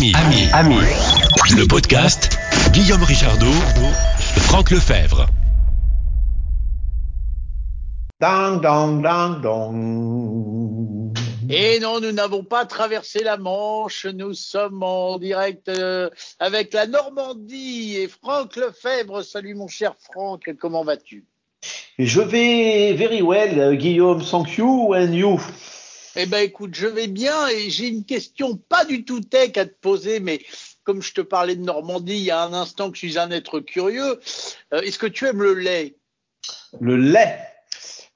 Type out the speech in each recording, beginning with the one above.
Ami, ami, ami. Le podcast Guillaume Richardot, Franck Lefebvre. Dang, dang, dang, dang. Et non, nous n'avons pas traversé la Manche, nous sommes en direct euh, avec la Normandie et Franck Lefebvre. Salut mon cher Franck, comment vas-tu? Je vais very well, Guillaume. Thank you and you. Eh ben écoute, je vais bien et j'ai une question pas du tout tech à te poser, mais comme je te parlais de Normandie il y a un instant que je suis un être curieux, euh, est-ce que tu aimes le lait? Le lait?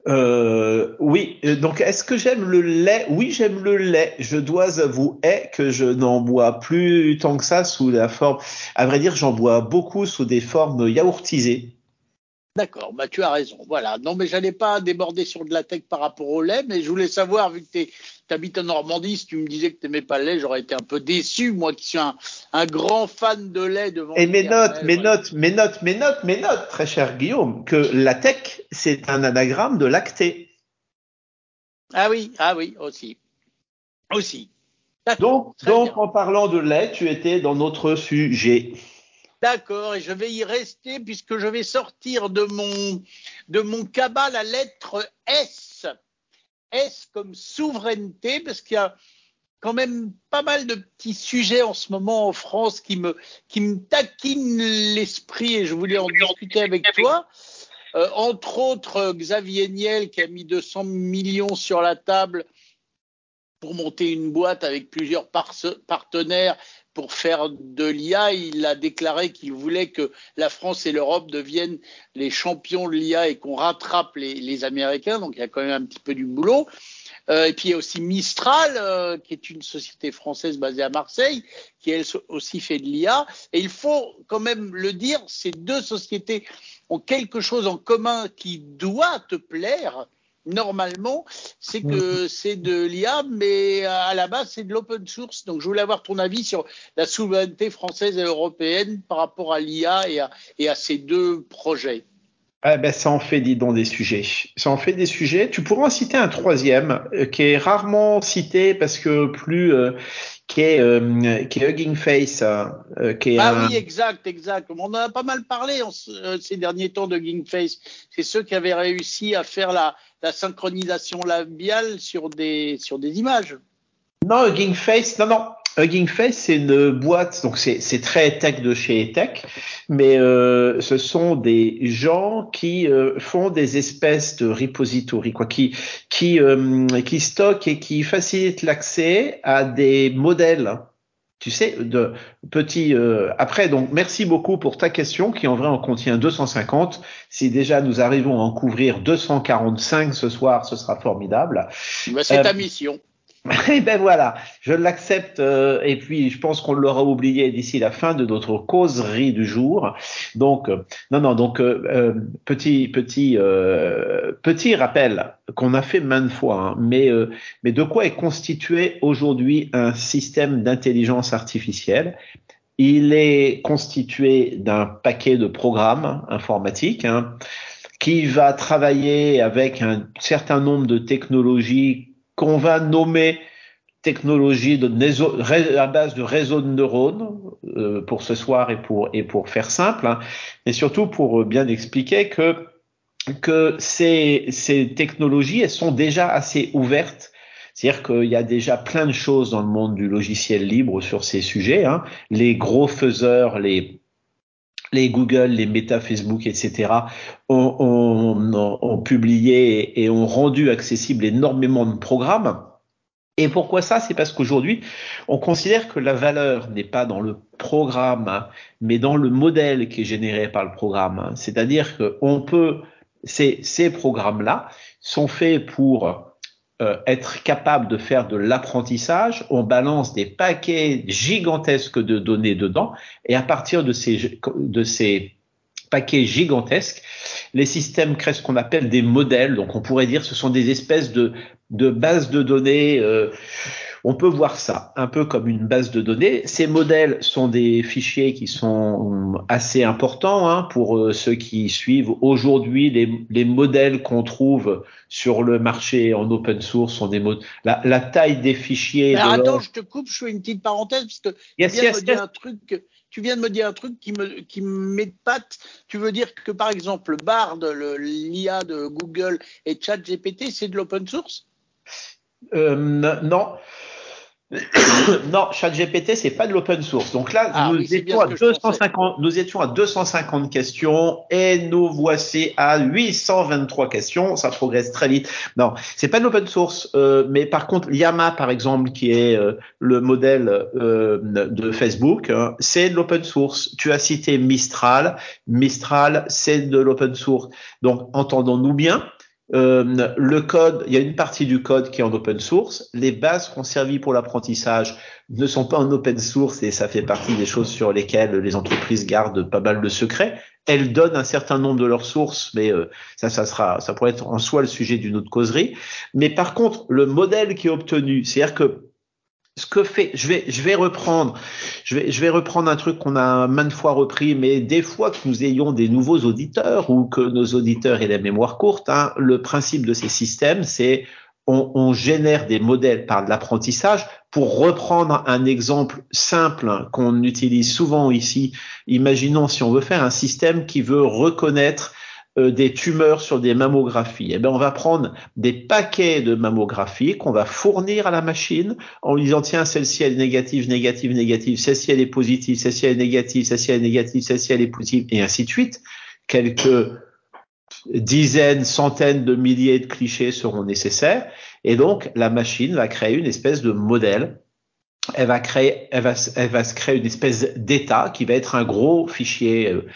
Euh, oui, donc est-ce que j'aime le lait? Oui, j'aime le lait. Je dois avouer que je n'en bois plus tant que ça sous la forme. À vrai dire, j'en bois beaucoup sous des formes yaourtisées. D'accord, bah tu as raison. Voilà. Non, mais j'allais pas déborder sur de la tech par rapport au lait, mais je voulais savoir, vu que tu habites en Normandie, si tu me disais que tu n'aimais pas le lait, j'aurais été un peu déçu, moi qui suis un, un grand fan de lait devant. Et mes notes, mes notes, mes notes, mes notes, mes notes, très cher Guillaume, que la tech, c'est un anagramme de lacté. Ah oui, ah oui, aussi. Aussi. Donc, donc en parlant de lait, tu étais dans notre sujet. D'accord, et je vais y rester puisque je vais sortir de mon, de mon la lettre S. S comme souveraineté, parce qu'il y a quand même pas mal de petits sujets en ce moment en France qui me, qui me taquinent l'esprit et je voulais en discuter avec toi. Euh, entre autres, Xavier Niel qui a mis 200 millions sur la table pour monter une boîte avec plusieurs partenaires pour faire de l'IA, il a déclaré qu'il voulait que la France et l'Europe deviennent les champions de l'IA et qu'on rattrape les, Américains. Donc il y a quand même un petit peu du boulot. Euh, et puis il y a aussi Mistral, euh, qui est une société française basée à Marseille, qui elle aussi fait de l'IA. Et il faut quand même le dire, ces deux sociétés ont quelque chose en commun qui doit te plaire normalement, c'est que c'est de l'IA, mais à la base, c'est de l'open source. Donc, je voulais avoir ton avis sur la souveraineté française et européenne par rapport à l'IA et à, et à ces deux projets. Eh ben, ça en fait, dis donc, des sujets. Ça en fait des sujets. Tu pourrais en citer un troisième euh, qui est rarement cité parce que plus euh, qui est euh, qui est Hugging Face. Euh, qui est ah oui, exact, exact. On en a pas mal parlé en, ces derniers temps de Hugging Face. C'est ceux qui avaient réussi à faire la, la synchronisation labiale sur des sur des images. Non, Hugging Face, non, non. Hugging Face, c'est une boîte, donc c'est très tech de chez tech, mais euh, ce sont des gens qui euh, font des espèces de repositories, quoi, qui qui euh, qui stockent et qui facilitent l'accès à des modèles. Tu sais, de petits. Euh, après, donc, merci beaucoup pour ta question, qui en vrai en contient 250. Si déjà nous arrivons à en couvrir 245 ce soir, ce sera formidable. Bah, c'est ta mission. Eh ben voilà, je l'accepte euh, et puis je pense qu'on l'aura oublié d'ici la fin de notre causerie du jour. Donc euh, non non donc euh, petit petit petit rappel qu'on a fait maintes fois, hein, mais mais de quoi est constitué aujourd'hui un système d'intelligence artificielle? Il est constitué d'un paquet de programmes informatiques. Hein, qui va travailler avec un certain nombre de technologies qu'on va nommer technologie de à base de réseaux de neurones euh, pour ce soir et pour et pour faire simple, hein, et surtout pour euh, bien expliquer que que ces, ces technologies elles sont déjà assez ouvertes. C'est-à-dire qu'il y a déjà plein de choses dans le monde du logiciel libre sur ces sujets. Hein. Les gros faiseurs, les les Google, les Meta, Facebook, etc. ont, publié et ont rendu accessible énormément de programmes. Et pourquoi ça? C'est parce qu'aujourd'hui, on considère que la valeur n'est pas dans le programme, mais dans le modèle qui est généré par le programme. C'est-à-dire qu'on peut, ces, ces programmes-là sont faits pour euh, être capable de faire de l'apprentissage, on balance des paquets gigantesques de données dedans, et à partir de ces, de ces paquets gigantesques, les systèmes créent ce qu'on appelle des modèles. Donc on pourrait dire ce sont des espèces de, de bases de données. Euh, on peut voir ça un peu comme une base de données. Ces modèles sont des fichiers qui sont assez importants hein, pour euh, ceux qui suivent. Aujourd'hui, les, les modèles qu'on trouve sur le marché en open source sont des mots. La, la taille des fichiers. Alors, de attends, leur- je te coupe, je fais une petite parenthèse parce que Yes, tu viens yes, de me dire yes. un truc. Tu viens de me dire un truc qui me qui m'épate. Tu veux dire que par exemple Bard, l'IA de Google et ChatGPT, c'est de l'open source? Euh, non. non, ChatGPT, c'est pas de l'open source. Donc là, Ah nous, oui, étions à que je pensais. 250, nous étions à 250 questions et nous voici à 823 questions. Ça progresse très vite. Non, c'est pas de l'open source. euh, mais par contre, Llama, par exemple, qui est euh, le modèle euh, de Facebook, hein, c'est de l'open source. Tu as cité Mistral. Mistral, c'est de l'open source. Donc, entendons-nous bien. Euh, le code, il y a une partie du code qui est en open source. Les bases conservées pour l'apprentissage ne sont pas en open source et ça fait partie des choses sur lesquelles les entreprises gardent pas mal de secrets. Elles donnent un certain nombre de leurs sources, mais euh, ça, ça sera, ça pourrait être en soi le sujet d'une autre causerie. Mais par contre, le modèle qui est obtenu, c'est-à-dire que ce que fait, je vais, je vais reprendre, je vais, je vais reprendre un truc qu'on a maintes fois repris, mais des fois que nous ayons des nouveaux auditeurs ou que nos auditeurs aient la mémoire courte, hein, le principe de ces systèmes, c'est on, on génère des modèles par de l'apprentissage. Pour reprendre un exemple simple qu'on utilise souvent ici, imaginons si on veut faire un système qui veut reconnaître euh, des tumeurs sur des mammographies. Eh bien, on va prendre des paquets de mammographies qu'on va fournir à la machine en lui disant tiens celle-ci elle est négative, négative, négative, celle-ci elle est positive, celle-ci elle est négative, celle-ci elle est négative, celle-ci elle est positive et ainsi de suite. Quelques dizaines, centaines de milliers de clichés seront nécessaires et donc la machine va créer une espèce de modèle. Elle va créer, elle va, elle va se créer une espèce d'état qui va être un gros fichier euh,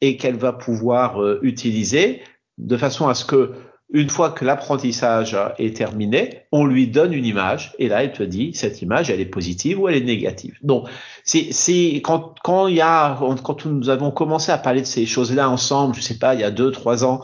et qu'elle va pouvoir euh, utiliser de façon à ce que une fois que l'apprentissage est terminé, on lui donne une image et là, elle te dit cette image, elle est positive ou elle est négative. Donc, c'est, c'est quand quand il y a quand nous avons commencé à parler de ces choses-là ensemble, je sais pas, il y a deux trois ans,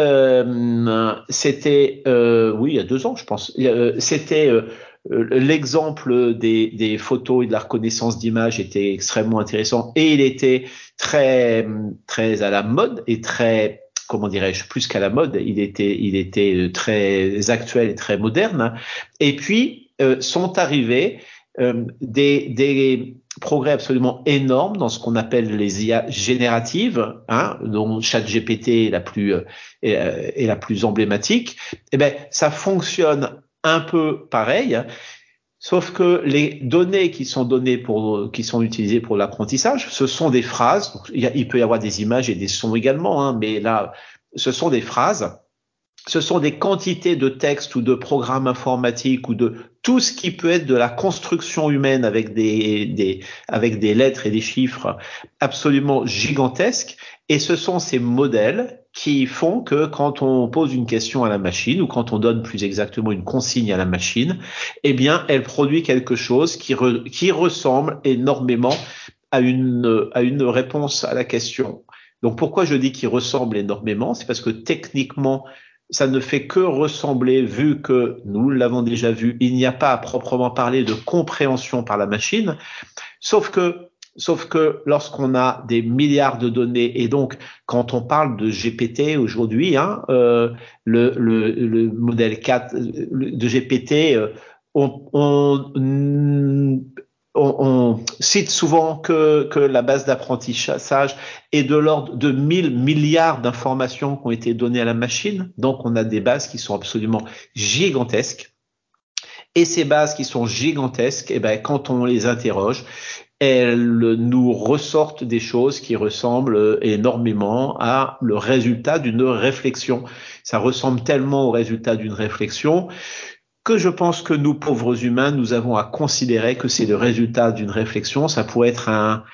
euh, c'était euh, oui, il y a deux ans, je pense. Euh, c'était euh, l'exemple des, des photos et de la reconnaissance d'image était extrêmement intéressant et il était très très à la mode et très comment dirais-je, plus qu'à la mode, il était, il était très actuel et très moderne. Et puis euh, sont arrivés euh, des, des progrès absolument énormes dans ce qu'on appelle les IA génératives, hein, dont ChatGPT est la plus euh, est, est la plus emblématique. Eh ben, ça fonctionne un peu pareil. Sauf que les données qui sont données pour, qui sont utilisées pour l'apprentissage, ce sont des phrases. Il, y a, il, peut y avoir des images et des sons également, hein, mais là, ce sont des phrases. Ce sont des quantités de textes ou de programmes informatiques ou de tout ce qui peut être de la construction humaine avec des, des, avec des lettres et des chiffres absolument gigantesques. Et ce sont ces modèles qui font que quand on pose une question à la machine ou quand on donne plus exactement une consigne à la machine, eh bien, elle produit quelque chose qui, re, qui ressemble énormément à une, à une réponse à la question. Donc, pourquoi je dis qu'il ressemble énormément? C'est parce que techniquement, ça ne fait que ressembler vu que nous l'avons déjà vu, il n'y a pas à proprement parler de compréhension par la machine, sauf que Sauf que lorsqu'on a des milliards de données et donc quand on parle de GPT aujourd'hui, hein, euh, le, le, le, modèle 4 de GPT, euh, on, on, on, on, cite souvent que, que la base d'apprentissage est de l'ordre de 1000 milliards d'informations qui ont été données à la machine. Donc on a des bases qui sont absolument gigantesques. Et ces bases qui sont gigantesques, eh ben, quand on les interroge, elles nous ressortent des choses qui ressemblent énormément à le résultat d'une réflexion. Ça ressemble tellement au résultat d'une réflexion que je pense que nous, pauvres humains, nous avons à considérer que c'est le résultat d'une réflexion. Ça pourrait être un,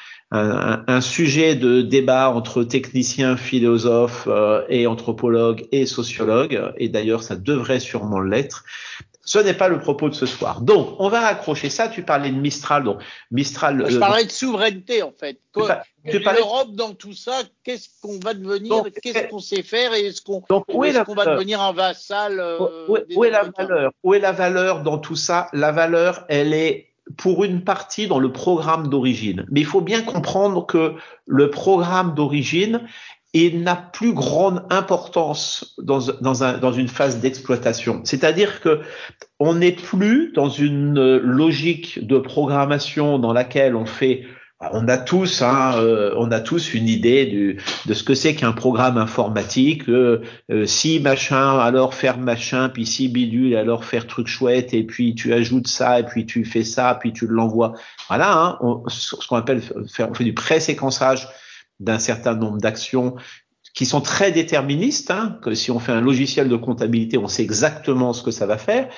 sujet de débat entre techniciens, philosophes euh, et anthropologues et sociologues. Et d'ailleurs, ça devrait sûrement l'être. Ce n'est pas le propos de ce soir. Donc, on va raccrocher ça. Tu parlais de Mistral. Donc, Mistral. Je euh, parlais de souveraineté, en fait. L'Europe, dans tout ça, qu'est-ce qu'on va devenir Qu'est-ce qu'on sait faire Et est-ce qu'on est qu'on va devenir un vassal euh, où, est- des où est la valeur? Où est la valeur dans tout ça? La valeur, elle est pour une partie dans le programme d'origine. Mais il faut bien comprendre que le programme d'origine, il n'a plus grande importance dans, dans, un, dans une phase d'exploitation. C'est-à-dire que on n'est plus dans une euh, logique de programmation dans laquelle on fait on a tous, hein, euh, on a tous une idée du, de ce que c'est qu'un programme informatique. Euh, euh, si machin, alors faire machin, puis si bidule, alors faire truc chouette, et puis tu ajoutes ça, et puis tu fais ça, puis tu l'envoies. Voilà, hein, on, ce qu'on appelle faire, on fait du pré-séquençage d'un certain nombre d'actions qui sont très déterministes, hein, que si on fait un logiciel de comptabilité, on sait exactement ce que ça va faire.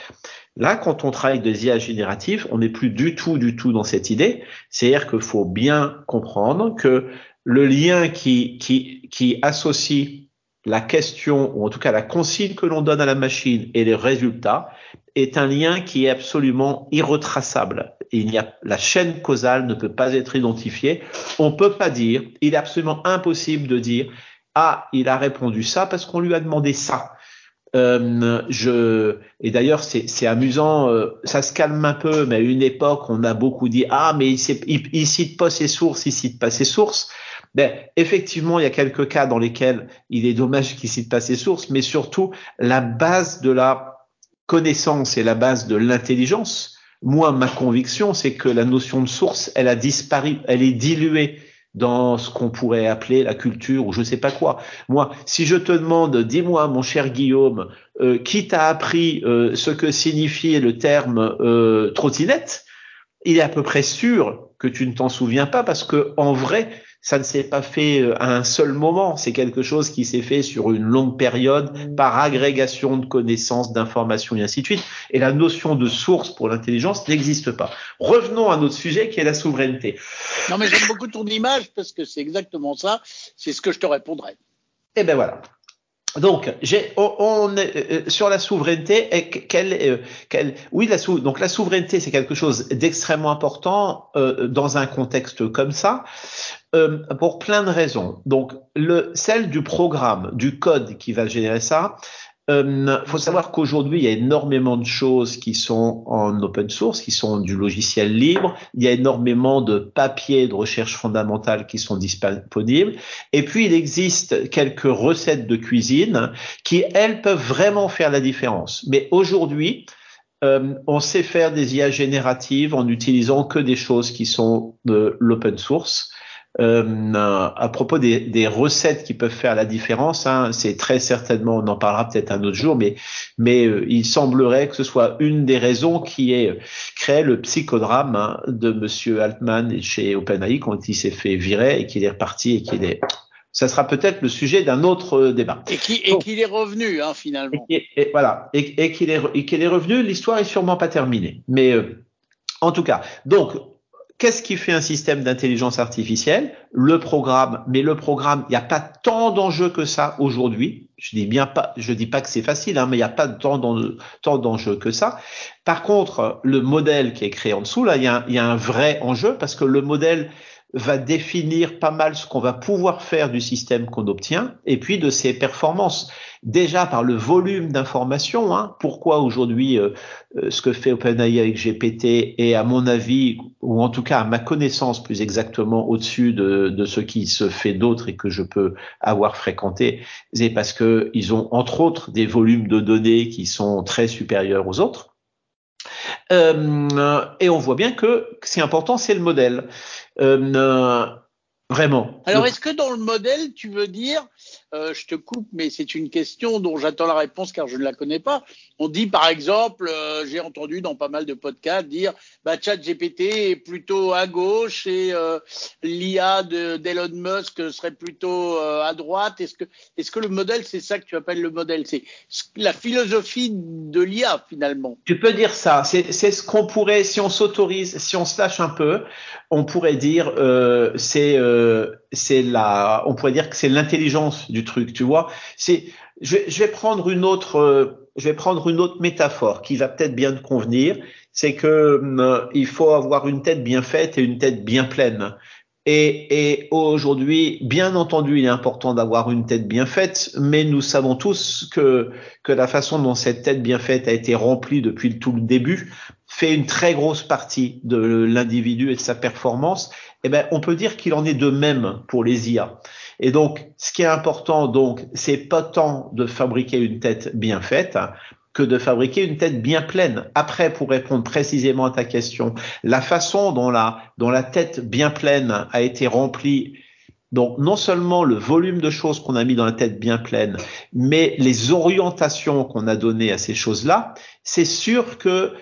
Là, quand on travaille des IA génératives, on n'est plus du tout, du tout dans cette idée. C'est-à-dire qu'il faut bien comprendre que le lien qui, qui, qui associe la question, ou en tout cas la consigne que l'on donne à la machine et les résultats, est un lien qui est absolument irretraçable. Il y a, la chaîne causale ne peut pas être identifiée. On peut pas dire, il est absolument impossible de dire, ah, il a répondu ça parce qu'on lui a demandé ça. Euh, je et d'ailleurs c'est amusant, euh, ça se calme un peu, mais à une époque on a beaucoup dit ah mais il, il, il cite pas ses sources, il cite pas ses sources. Ben effectivement il y a quelques cas dans lesquels il est dommage qu'il cite pas ses sources, mais surtout la base de la connaissance et la base de l'intelligence. Moi ma conviction c'est que la notion de source elle a disparu, elle est diluée dans ce qu'on pourrait appeler la culture ou je sais pas quoi. Moi, si je te demande, dis-moi, mon cher Guillaume, euh, qui t'a appris euh, ce que signifiait le terme euh, trottinette, il est à peu près sûr que tu ne t'en souviens pas parce que en vrai, ça ne s'est pas fait euh, à un seul moment. C'est quelque chose qui s'est fait sur une longue période par agrégation de connaissances, d'informations et ainsi de suite. Et la notion de source pour l'intelligence n'existe pas. Revenons à notre sujet qui est la souveraineté. Non, mais j'aime beaucoup ton image parce que c'est exactement ça. C'est ce que je te répondrai. Eh ben voilà. Donc, j'ai, on, on est euh, sur la souveraineté. Et que- quelle, euh, quelle, oui, la sou, donc la souveraineté, c'est quelque chose d'extrêmement important euh, dans un contexte comme ça, euh, pour plein de raisons. Donc, le, celle du programme, du code qui va générer ça. Euh, faut savoir qu'aujourd'hui, il y a énormément de choses qui sont en open source, qui sont du logiciel libre. Il y a énormément de papiers de recherche fondamentale qui sont disponibles. Et puis, il existe quelques recettes de cuisine qui, elles, peuvent vraiment faire la différence. Mais aujourd'hui, euh, on sait faire des IA génératives en utilisant que des choses qui sont de l'open source. Euh, à propos des, des, recettes qui peuvent faire la différence, hein, c'est très certainement, on en parlera peut-être un autre jour, mais, mais euh, il semblerait que ce soit une des raisons qui ait créé le psychodrame hein, de Monsieur Altman chez OpenAI quand il s'est fait virer et qu'il est reparti et qu'il est ça sera peut-être le sujet d'un autre euh, débat. Et qu'il et qu est revenu, hein, finalement. Et, et voilà, et, et qu'il est, qu est, revenu, l'histoire est sûrement pas terminée. Mais euh, en tout cas, donc, qu'est-ce qui fait un système d'intelligence artificielle? Le programme, mais le programme, il n'y a pas tant d'enjeux que ça aujourd'hui. Je dis bien pas, je dis pas que c'est facile, hein, mais il n'y a pas tant d'enjeux que ça. Par contre, le modèle qui est créé en dessous, là, il y, a, il y a un vrai enjeu parce que le modèle va définir pas mal ce qu'on va pouvoir faire du système qu'on obtient et puis de ses performances. Déjà par le volume d'informations, hein, pourquoi aujourd'hui euh, ce que fait OpenAI avec GPT est à mon avis, ou en tout cas à ma connaissance plus exactement au-dessus de, de ce qui se fait d'autres et que je peux avoir fréquenté, c'est parce que ils ont entre autres des volumes de données qui sont très supérieurs aux autres. Euh, et on voit bien que c'est important, c'est le modèle. Euh, vraiment. Alors, est-ce que dans le modèle, tu veux dire, euh, je te coupe, mais c'est une question dont j'attends la réponse car je ne la connais pas. On dit par exemple, euh, j'ai entendu dans pas mal de podcasts dire, bah, ChatGPT est plutôt à gauche et euh, l'IA d'Elon Musk serait plutôt euh, à droite. Est-ce que, est-ce que le modèle, c'est ça que tu appelles le modèle? C'est la philosophie de l'IA finalement. Tu peux dire ça. C'est ce qu'on pourrait, si on s'autorise, si on se lâche un peu, on pourrait dire euh, c'est la, on pourrait dire que c'est l'intelligence du truc, tu vois. C'est, je vais, je vais prendre une autre, je vais prendre une autre métaphore qui va peut-être bien te convenir. C'est que hum, il faut avoir une tête bien faite et une tête bien pleine. Et, et aujourd'hui, bien entendu, il est important d'avoir une tête bien faite, mais nous savons tous que, que la façon dont cette tête bien faite a été remplie depuis tout le début fait une très grosse partie de l'individu et de sa performance. Eh ben, on peut dire qu'il en est de même pour les IA. Et donc, ce qui est important, donc, c'est pas tant de fabriquer une tête bien faite, que de fabriquer une tête bien pleine. Après, pour répondre précisément à ta question, la façon dont la, dont la tête bien pleine a été remplie, donc non seulement le volume de choses qu'on a mis dans la tête bien pleine, mais les orientations qu'on a données à ces choses-là, c'est sûr que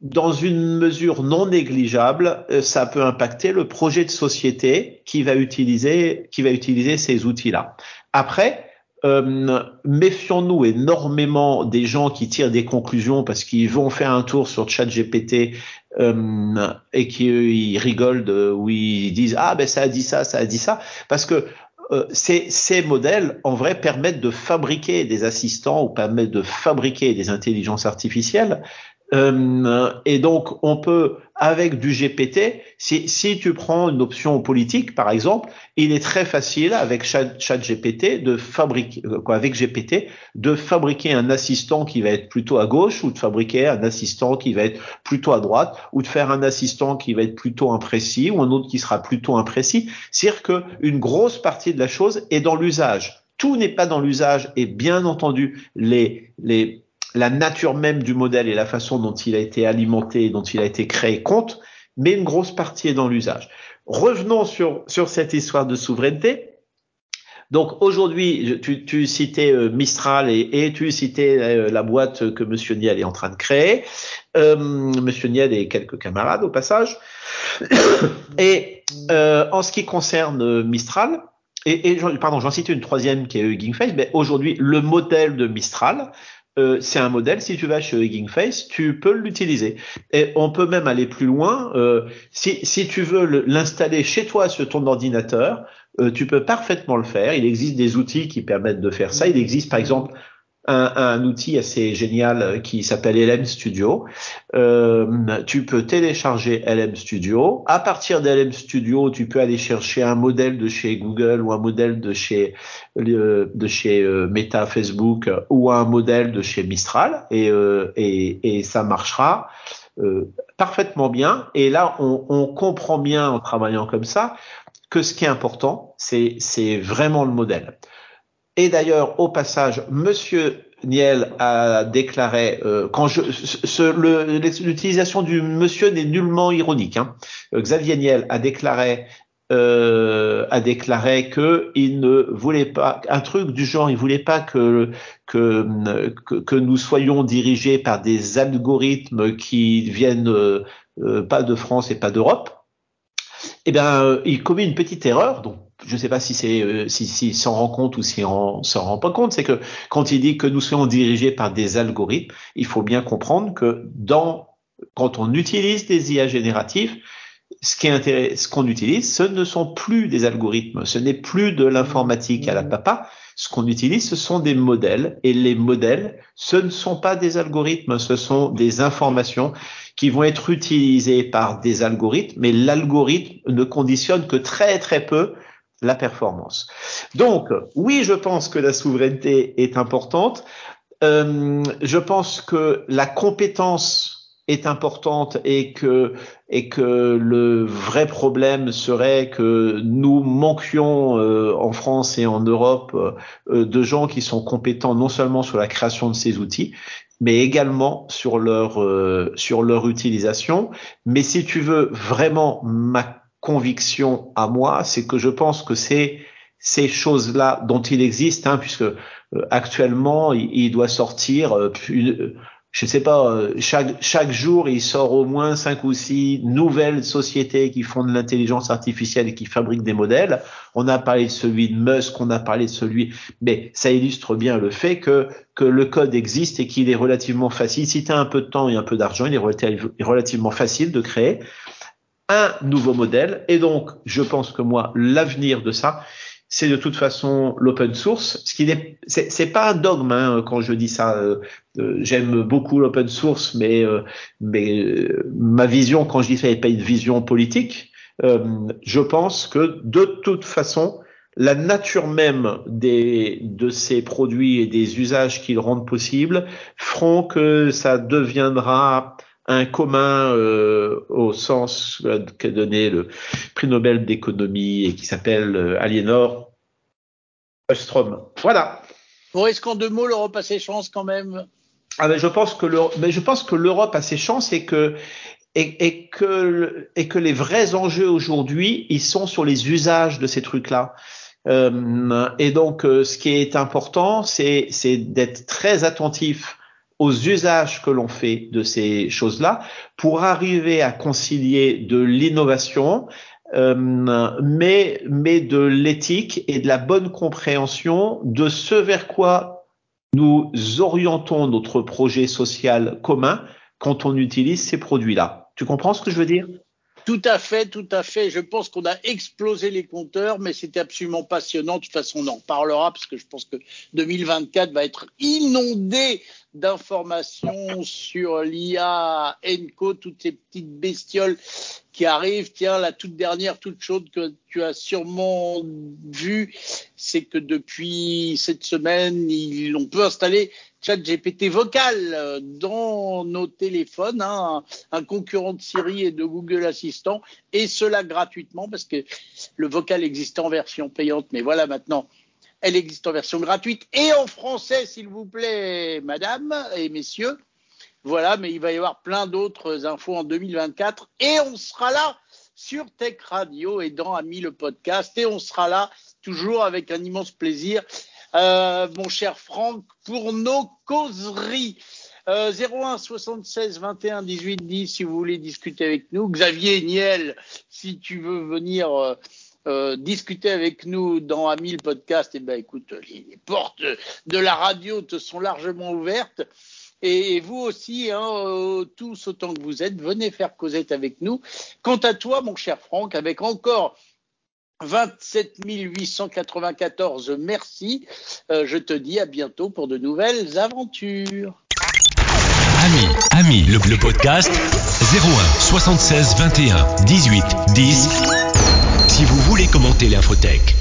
dans une mesure non négligeable, euh, ça peut impacter le projet de société qui va utiliser, qui va utiliser ces outils-là. Après, euh, méfions-nous énormément des gens qui tirent des conclusions parce qu'ils vont faire un tour sur ChatGPT euh, et qui rigolent de, ou ils disent ah ben ça a dit ça, ça a dit ça, parce que euh, ces, ces, modèles, en vrai, permettent de fabriquer des assistants ou permettent de fabriquer des intelligences artificielles euh, et donc, on peut, avec du GPT, si, si tu prends une option politique, par exemple, il est très facile avec Chat, GPT de fabriquer, euh, quoi, avec GPT, de fabriquer un assistant qui va être plutôt à gauche ou de fabriquer un assistant qui va être plutôt à droite ou de faire un assistant qui va être plutôt imprécis ou un autre qui sera plutôt imprécis. C'est-à-dire qu'une grosse partie de la chose est dans l'usage. Tout n'est pas dans l'usage et bien entendu, les, les, la nature même du modèle et la façon dont il a été alimenté, dont il a été créé compte, mais une grosse partie est dans l'usage. Revenons sur, sur cette histoire de souveraineté. Donc aujourd'hui, tu, tu, citais euh, Mistral et, et, tu citais euh, la boîte que Monsieur Niel est en train de créer. Euh, Monsieur Niel et quelques camarades au passage. et euh, en ce qui concerne Mistral, et, et pardon, j'en cite une troisième qui est Hugging Face, mais aujourd'hui le modèle de Mistral, euh, c'est un modèle, si tu vas chez Hugging Face, tu peux l'utiliser. Et on peut même aller plus loin. Euh, si, si, tu veux l'installer chez toi sur ton ordinateur, euh, tu peux parfaitement le faire. Il existe des outils qui permettent de faire ça. Il existe par exemple un, un, outil assez génial euh, qui s'appelle LM Studio. Euh, tu peux télécharger LM Studio. À partir d'LM Studio, tu peux aller chercher un modèle de chez Google ou un modèle de chez de chez euh, Meta, Facebook ou un modèle de chez Mistral et, euh, et, et ça marchera. Euh, parfaitement bien. Et là, on, on, comprend bien en travaillant comme ça que ce qui est important, c'est vraiment le modèle. Et d'ailleurs, au passage, Monsieur Niel a déclaré euh, quand je l'utilisation du monsieur n'est nullement ironique. Hein. Xavier Niel a déclaré euh, a déclaré que il ne voulait pas un truc du genre, il voulait pas que que que, nous soyons dirigés par des algorithmes qui viennent euh, pas de France et pas d'Europe. Eh bien, il commet une petite erreur, donc je ne sais pas si c'est euh, si, si s'en rend compte ou s'il s'en rend pas compte, c'est que quand il dit que nous soyons dirigés par des algorithmes, il faut bien comprendre que dans quand on utilise des IA génératives, ce qui est ce qu'on utilise, ce ne sont plus des algorithmes, ce n'est plus de l'informatique à la papa. Ce qu'on utilise, ce sont des modèles, et les modèles, ce ne sont pas des algorithmes, ce sont des informations qui vont être utilisées par des algorithmes, mais l'algorithme ne conditionne que très très peu la performance. Donc, oui, je pense que la souveraineté est importante. Euh, je pense que la compétence est importante et que et que le vrai problème serait que nous manquions euh, en France et en Europe euh, de gens qui sont compétents non seulement sur la création de ces outils mais également sur leur euh, sur leur utilisation. Mais si tu veux vraiment ma conviction à moi, c'est que je pense que c'est ces choses-là dont il existe, hein, puisque euh, actuellement il, doit sortir, euh, je sais pas, euh, chaque chaque jour il sort au moins cinq ou six nouvelles sociétés qui font de l'intelligence artificielle et qui fabriquent des modèles. On a parlé de celui de Musk, on a parlé de celui, mais ça illustre bien le fait que que le code existe et qu'il est relativement facile. Si tu as un peu de temps et un peu d'argent, il est relativement facile de créer un nouveau modèle. Et donc, je pense que moi, l'avenir de ça, c'est de toute façon l'open source. Ce qui n'est, c'est, pas un dogme hein, quand je dis ça. Euh, euh, j'aime beaucoup l'open source, mais euh, ma vision quand je dis ça n'est pas une vision politique. je pense que de toute façon, la nature même des de ces produits et des usages qu'ils rendent possibles feront que ça deviendra un commun euh, au sens qu'a donné le prix Nobel d'économie et qui s'appelle euh, Aliénor Ostrom. Voilà. Bon, est-ce qu'en deux mots, l'Europe a ses chances quand même? Ah ben, je pense que mais je pense que l'Europe a ses chances et que et, et, que et que les vrais enjeux aujourd'hui, ils sont sur les usages de ces trucs-là. Euh, et donc, ce qui est important, c'est d'être très attentif aux usages que l'on fait de ces choses-là pour arriver à concilier de l'innovation, euh, mais, mais de l'éthique et de la bonne compréhension de ce vers quoi nous orientons notre projet social commun quand on utilise ces produits-là. Tu comprends ce que je veux dire? Tout à fait, tout à fait. Je pense qu'on a explosé les compteurs, mais c'était absolument passionnant. De toute façon, on en reparlera parce que je pense que 2024 va être inondé d'informations sur l'IA, ENCO, toutes ces petites bestioles qui arrivent. Tiens, la toute dernière, toute chaude que tu as sûrement vue, c'est que depuis cette semaine, on peut installer GPT vocal euh, dans nos téléphones, hein, un concurrent de Siri et de Google Assistant, et cela gratuitement parce que le vocal existait en version payante, mais voilà maintenant, elle existe en version gratuite et en français, s'il vous plaît, madame et messieurs. Voilà, mais il va y avoir plein d'autres infos en 2024 et on sera là sur Tech Radio et dans Ami le podcast et on sera là toujours avec un immense plaisir euh, mon cher Franck, pour nos causeries. Euh, 01 76 21 18 10 si vous voulez discuter avec nous. Xavier Niel, si tu veux venir euh, euh discuter avec nous dans Ami le podcast, eh ben écoute, les, portes de la radio te sont largement ouvertes. Et vous aussi, hein, euh, tous autant que vous êtes, venez faire causette avec nous. Quant à toi, mon cher Franck, avec encore 27 894, merci. Euh, je te dis à bientôt pour de nouvelles aventures. Ami, ami, le, le podcast 01 76 21 18 10. Si vous voulez commenter l'infotech.